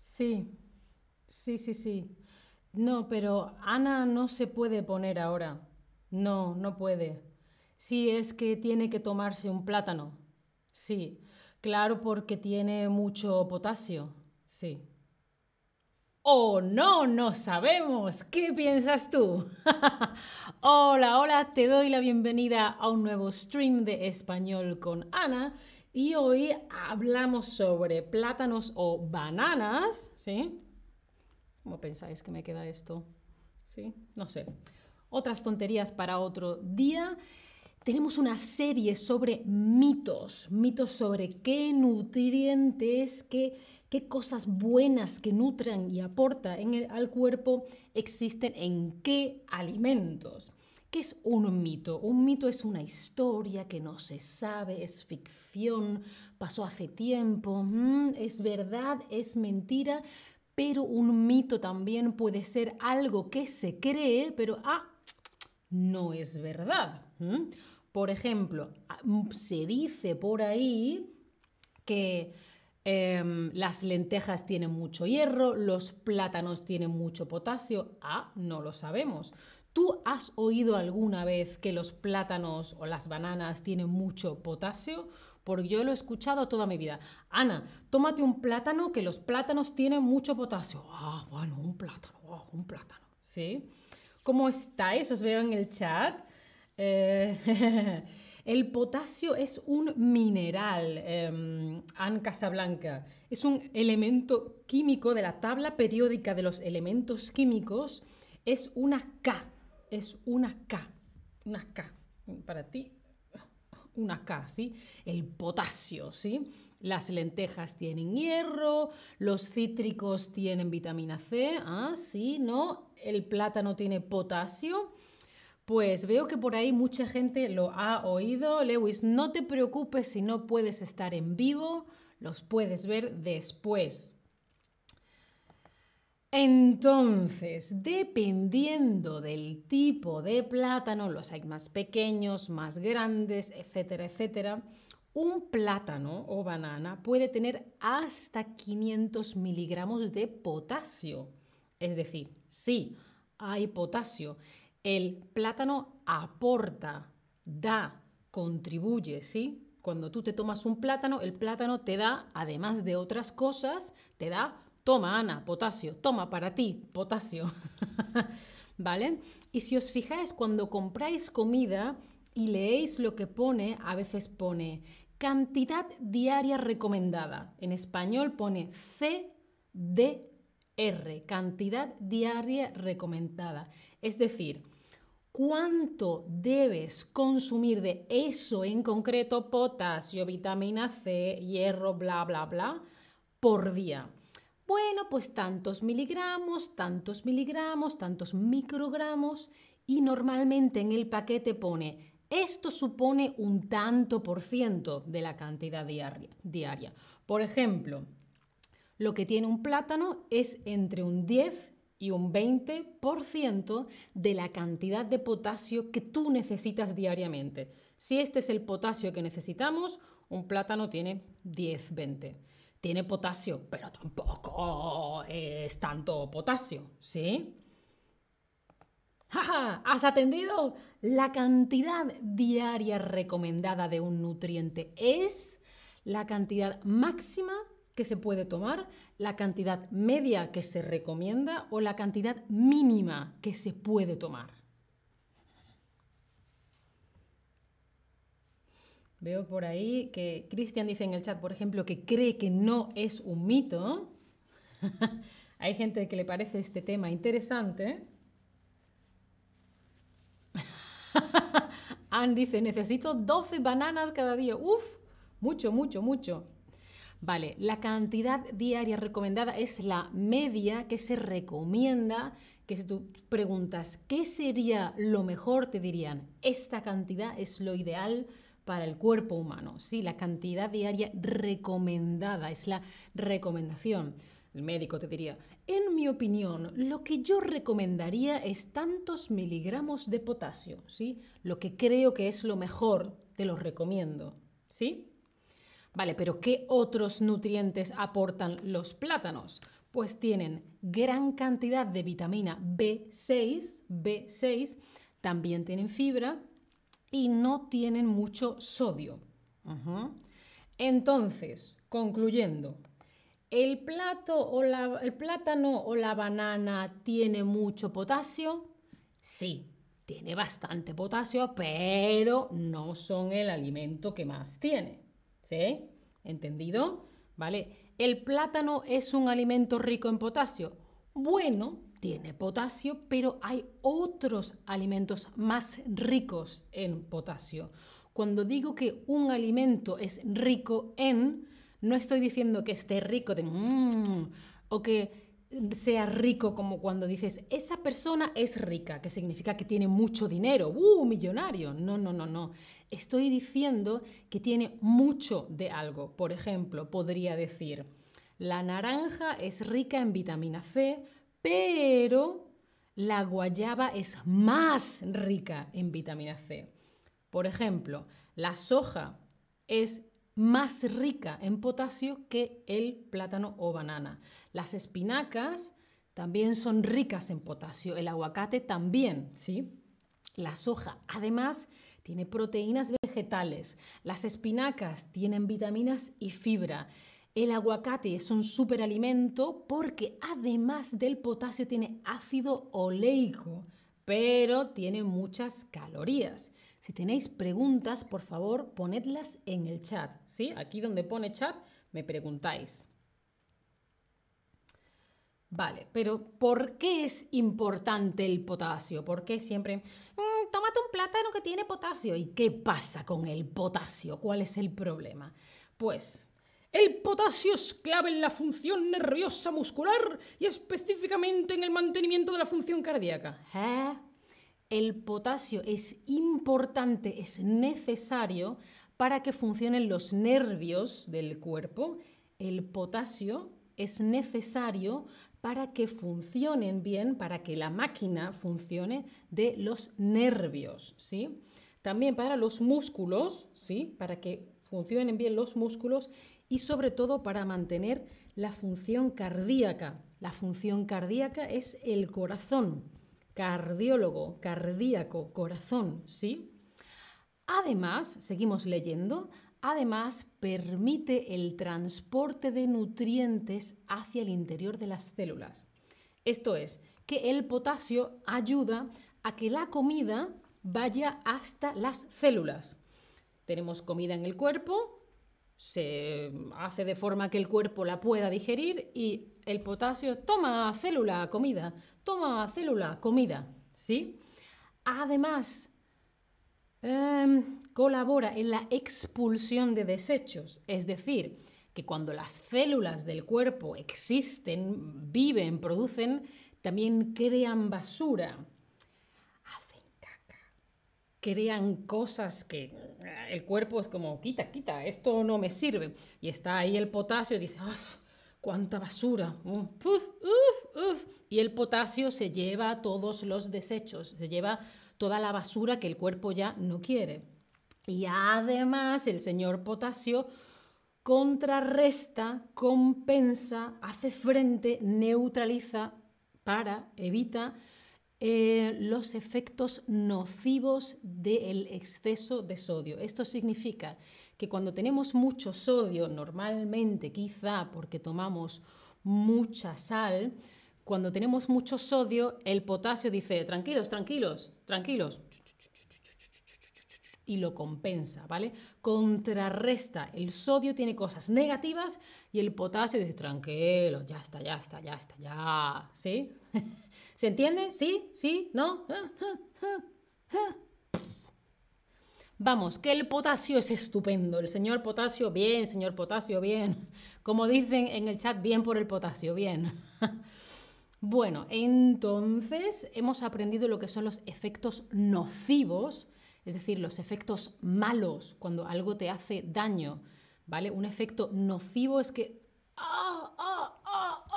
Sí, sí, sí, sí. No, pero Ana no se puede poner ahora. No, no puede. Sí, es que tiene que tomarse un plátano. Sí, claro, porque tiene mucho potasio. Sí. Oh, no, no sabemos. ¿Qué piensas tú? hola, hola, te doy la bienvenida a un nuevo stream de español con Ana. Y hoy hablamos sobre plátanos o bananas, ¿sí? ¿Cómo pensáis que me queda esto? ¿Sí? No sé. Otras tonterías para otro día. Tenemos una serie sobre mitos, mitos sobre qué nutrientes, qué qué cosas buenas que nutran y aportan al cuerpo existen en qué alimentos. ¿Qué es un mito? Un mito es una historia que no se sabe, es ficción, pasó hace tiempo, mm, es verdad, es mentira, pero un mito también puede ser algo que se cree, pero ah, no es verdad. Por ejemplo, ah, se dice por ahí que Em, las lentejas tienen mucho hierro, los plátanos tienen mucho potasio. Ah, no lo sabemos. ¿Tú has oído alguna vez que los plátanos o las bananas tienen mucho potasio? Porque yo lo he escuchado toda mi vida. Ana, tómate un plátano que los plátanos tienen mucho potasio. Ah, bueno, un plátano, oh, un plátano. ¿Sí? ¿Cómo estáis? Os veo en el chat. Eh, El potasio es un mineral, eh, Anne Casablanca. Es un elemento químico de la tabla periódica de los elementos químicos. Es una K. Es una K. Una K. Para ti, una K, ¿sí? El potasio, ¿sí? Las lentejas tienen hierro, los cítricos tienen vitamina C, ¿ah? Sí, ¿no? El plátano tiene potasio. Pues veo que por ahí mucha gente lo ha oído. Lewis, no te preocupes si no puedes estar en vivo, los puedes ver después. Entonces, dependiendo del tipo de plátano, los hay más pequeños, más grandes, etcétera, etcétera, un plátano o banana puede tener hasta 500 miligramos de potasio. Es decir, sí, hay potasio el plátano aporta, da, contribuye, ¿sí? Cuando tú te tomas un plátano, el plátano te da, además de otras cosas, te da, toma Ana, potasio, toma para ti, potasio. ¿Vale? Y si os fijáis, cuando compráis comida y leéis lo que pone, a veces pone cantidad diaria recomendada. En español pone CDR, cantidad diaria recomendada. Es decir, cuánto debes consumir de eso en concreto, potasio, vitamina C, hierro, bla, bla, bla, por día. Bueno, pues tantos miligramos, tantos miligramos, tantos microgramos y normalmente en el paquete pone esto supone un tanto por ciento de la cantidad diaria. diaria. Por ejemplo, lo que tiene un plátano es entre un 10 y un 20% de la cantidad de potasio que tú necesitas diariamente. Si este es el potasio que necesitamos, un plátano tiene 10-20. Tiene potasio, pero tampoco es tanto potasio, ¿sí? ¡Ja, ¿Has atendido? La cantidad diaria recomendada de un nutriente es la cantidad máxima que se puede tomar, la cantidad media que se recomienda o la cantidad mínima que se puede tomar. Veo por ahí que Cristian dice en el chat, por ejemplo, que cree que no es un mito. Hay gente que le parece este tema interesante. Anne dice, necesito 12 bananas cada día. Uf, mucho, mucho, mucho. Vale, la cantidad diaria recomendada es la media que se recomienda, que si tú preguntas qué sería lo mejor, te dirían, esta cantidad es lo ideal para el cuerpo humano. Sí, la cantidad diaria recomendada es la recomendación. El médico te diría, en mi opinión, lo que yo recomendaría es tantos miligramos de potasio, ¿sí? Lo que creo que es lo mejor, te lo recomiendo, ¿sí? Vale, pero ¿qué otros nutrientes aportan los plátanos? Pues tienen gran cantidad de vitamina B6, B6, también tienen fibra y no tienen mucho sodio. Entonces, concluyendo, ¿el, plato o ¿el plátano o la banana tiene mucho potasio? Sí, tiene bastante potasio, pero no son el alimento que más tiene. ¿Sí? ¿Entendido? ¿Vale? ¿El plátano es un alimento rico en potasio? Bueno, tiene potasio, pero hay otros alimentos más ricos en potasio. Cuando digo que un alimento es rico en, no estoy diciendo que esté rico de mmm, o que sea rico como cuando dices, esa persona es rica, que significa que tiene mucho dinero, ¡uh, millonario! No, no, no, no. Estoy diciendo que tiene mucho de algo. Por ejemplo, podría decir, la naranja es rica en vitamina C, pero la guayaba es más rica en vitamina C. Por ejemplo, la soja es más rica en potasio que el plátano o banana. Las espinacas también son ricas en potasio, el aguacate también, ¿sí? La soja, además, tiene proteínas vegetales, las espinacas tienen vitaminas y fibra. El aguacate es un superalimento porque además del potasio tiene ácido oleico, pero tiene muchas calorías. Si tenéis preguntas, por favor, ponedlas en el chat, ¿sí? Aquí donde pone chat, me preguntáis. Vale, pero ¿por qué es importante el potasio? ¿Por qué siempre, mm, tómate un plátano que tiene potasio? ¿Y qué pasa con el potasio? ¿Cuál es el problema? Pues el potasio es clave en la función nerviosa muscular y específicamente en el mantenimiento de la función cardíaca. ¿Eh? El potasio es importante, es necesario para que funcionen los nervios del cuerpo. El potasio es necesario para que funcionen bien, para que la máquina funcione de los nervios, ¿sí? También para los músculos, ¿sí? Para que funcionen bien los músculos y sobre todo para mantener la función cardíaca. La función cardíaca es el corazón. Cardiólogo, cardíaco, corazón, ¿sí? Además, seguimos leyendo, Además, permite el transporte de nutrientes hacia el interior de las células. Esto es, que el potasio ayuda a que la comida vaya hasta las células. Tenemos comida en el cuerpo, se hace de forma que el cuerpo la pueda digerir y el potasio toma célula, comida, toma célula, comida, ¿sí? Además, em, colabora en la expulsión de desechos, es decir, que cuando las células del cuerpo existen, viven, producen, también crean basura, crean cosas que eh, el cuerpo es como, quita, quita, esto no me sirve. Y está ahí el potasio dice, ¡ah! ¡Cuánta basura! uf, uf! Y el potasio se lleva todos los desechos, se lleva toda la basura que el cuerpo ya no quiere. Y además el señor potasio contrarresta, compensa, hace frente, neutraliza para, evita eh, los efectos nocivos del exceso de sodio. Esto significa que cuando tenemos mucho sodio, normalmente quizá porque tomamos mucha sal, cuando tenemos mucho sodio, el potasio dice, tranquilos, tranquilos, tranquilos, y lo compensa, ¿vale? Contrarresta. El sodio tiene cosas negativas y el potasio dice, tranquilo, ya está, ya está, ya está, ya, ¿sí? ¿Se entiende? ¿Sí? ¿Sí? ¿No? Vamos, que el potasio es estupendo. El señor potasio, bien, señor potasio, bien. Como dicen en el chat, bien por el potasio, bien. Bueno, entonces hemos aprendido lo que son los efectos nocivos es decir, los efectos malos cuando algo te hace daño, ¿vale? Un efecto nocivo es que ¡ah, ah, ah, ah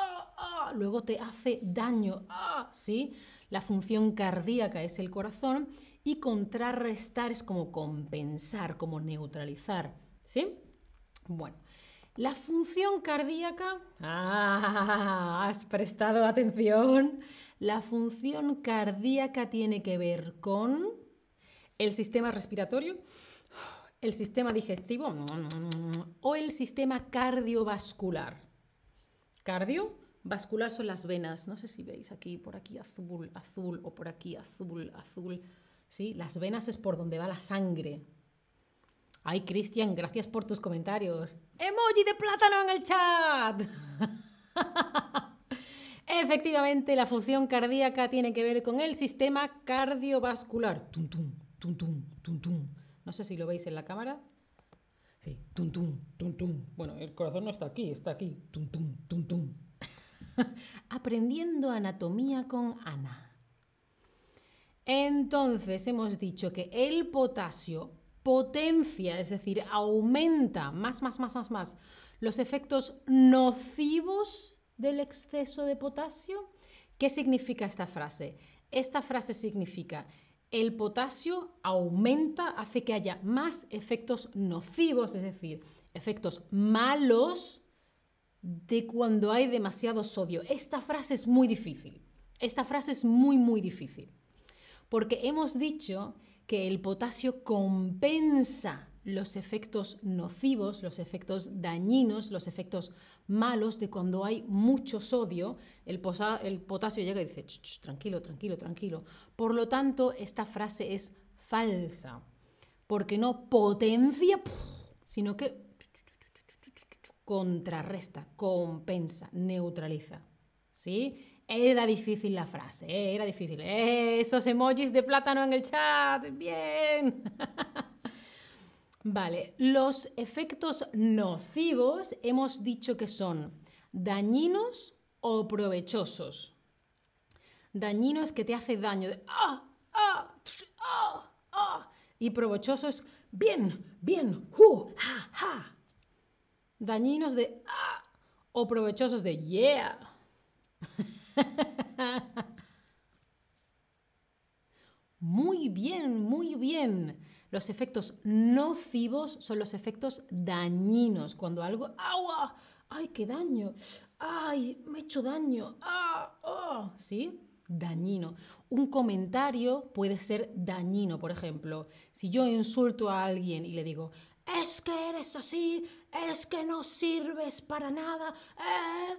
luego te hace daño, ¿sí? La función cardíaca es el corazón y contrarrestar es como compensar, como neutralizar, ¿sí? Bueno, la función cardíaca, ah, has prestado atención, la función cardíaca tiene que ver con el sistema respiratorio, el sistema digestivo o el sistema cardiovascular. Cardio, vascular son las venas, no sé si veis aquí, por aquí azul, azul o por aquí azul, azul. ¿Sí? Las venas es por donde va la sangre, Ay, Cristian, gracias por tus comentarios. Emoji de plátano en el chat. Efectivamente, la función cardíaca tiene que ver con el sistema cardiovascular. Tum, tum, tum, tum, tum, tum. No sé si lo veis en la cámara. Sí, tum, tum, tum, tum. Bueno, el corazón no está aquí, está aquí. Tum, tum, tum, tum. Aprendiendo anatomía con Ana. Entonces, hemos dicho que el potasio potencia, es decir, aumenta más, más, más, más, más los efectos nocivos del exceso de potasio. ¿Qué significa esta frase? Esta frase significa el potasio aumenta, hace que haya más efectos nocivos, es decir, efectos malos de cuando hay demasiado sodio. Esta frase es muy difícil. Esta frase es muy, muy difícil. Porque hemos dicho que el potasio compensa los efectos nocivos, los efectos dañinos, los efectos malos de cuando hay mucho sodio, el, potasio llega y dice, tranquilo, tranquilo, tranquilo. Por lo tanto, esta frase es falsa, porque no potencia, sino que contrarresta, compensa, neutraliza. ¿Sí? Era difícil la frase, eh, era difícil. Eh, esos emojis de plátano en el chat, bien. vale, los efectos nocivos hemos dicho que son dañinos o provechosos. Dañino es que te hace daño de ah, ah, ah, ah. Y provechoso es bien, bien, hu, ja, ja. Dañinos de ah o provechosos de yeah. Muy bien, muy bien. Los efectos nocivos son los efectos dañinos. Cuando algo, ¡agua! ¡Ay, qué daño! ¡Ay, me he hecho daño! ¡Ah! Oh! ¿Sí? Dañino. Un comentario puede ser dañino. Por ejemplo, si yo insulto a alguien y le digo, es que eres así, es que no sirves para nada, eh",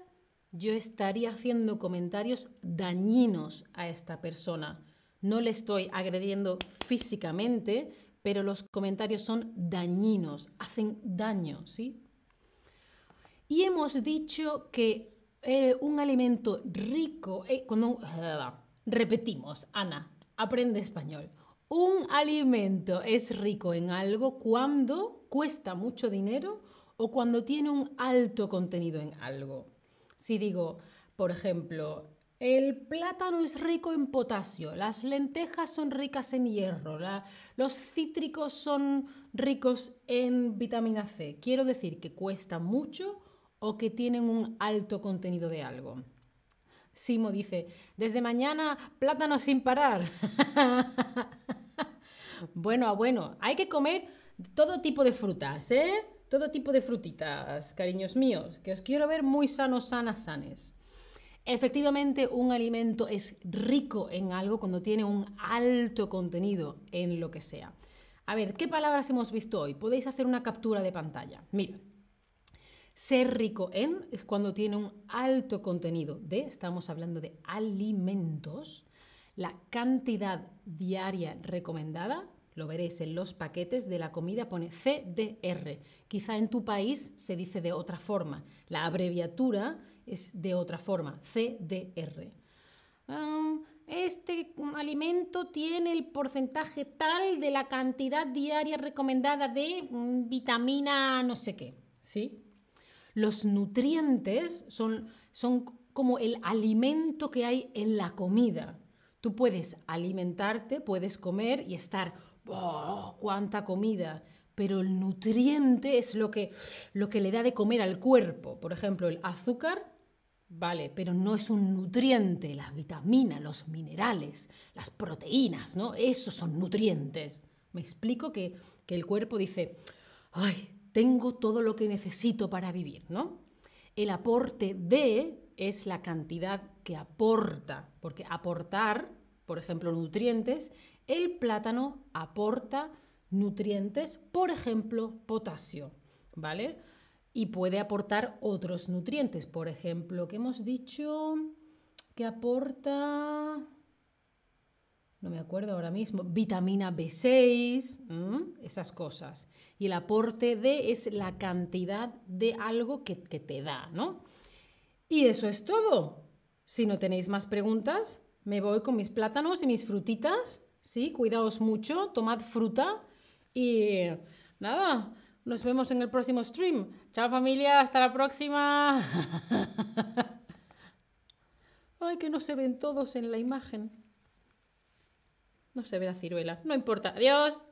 yo estaría haciendo comentarios dañinos a esta persona. No le estoy agrediendo físicamente, pero los comentarios son dañinos, hacen daño, ¿sí? Y hemos dicho que eh, un alimento rico, eh, cuando, repetimos, Ana, aprende español. Un alimento es rico en algo cuando cuesta mucho dinero o cuando tiene un alto contenido en algo. Si digo, por ejemplo, el plátano es rico en potasio, las lentejas son ricas en hierro, los cítricos son ricos en vitamina C. Quiero decir que cuesta mucho o que tienen un alto contenido de algo. Simo dice, desde mañana plátano sin parar. bueno, a bueno, hay que comer todo tipo de frutas, ¿eh? todo tipo de frutitas, cariños míos, que os quiero ver muy sanos, sanas, sanes. Efectivamente, un alimento es rico en algo cuando tiene un alto contenido en lo que sea. A ver, ¿qué palabras hemos visto hoy? Podéis hacer una captura de pantalla. Mira, ser rico en es cuando tiene un alto contenido de, estamos hablando de alimentos, la cantidad diaria recomendada, lo veréis en los paquetes de la comida, pone CDR. Quizá en tu país se dice de otra forma. La abreviatura es de otra forma, CDR. este alimento tiene el porcentaje tal de la cantidad diaria recomendada de mm, vitamina no sé qué. ¿sí? Los nutrientes son, son como el alimento que hay en la comida. Tú puedes alimentarte, puedes comer y estar ¡oh, cuánta comida! Pero el nutriente es lo que, lo que le da de comer al cuerpo. Por ejemplo, el azúcar, vale, pero no es un nutriente. Las vitaminas, los minerales, las proteínas, ¿no? Esos son nutrientes. Me explico que, que el cuerpo dice, ¡ay! Tengo todo lo que necesito para vivir, ¿no? El aporte de es la cantidad que aporta, porque aportar, por ejemplo, nutrientes, el plátano aporta nutrientes, por ejemplo, potasio, ¿vale? Y puede aportar otros nutrientes, por ejemplo, que hemos dicho que aporta, no me acuerdo ahora mismo, vitamina B6, esas cosas. Y el aporte de es la cantidad de algo que, que te da, ¿no? Y eso es todo. Si no tenéis más preguntas, me voy con mis plátanos y mis frutitas. Sí, cuidaos mucho, tomad fruta y nada, nos vemos en el próximo stream. Chao familia, hasta la próxima. Ay, que no se ven todos en la imagen. No se ve la ciruela. No importa. Adiós.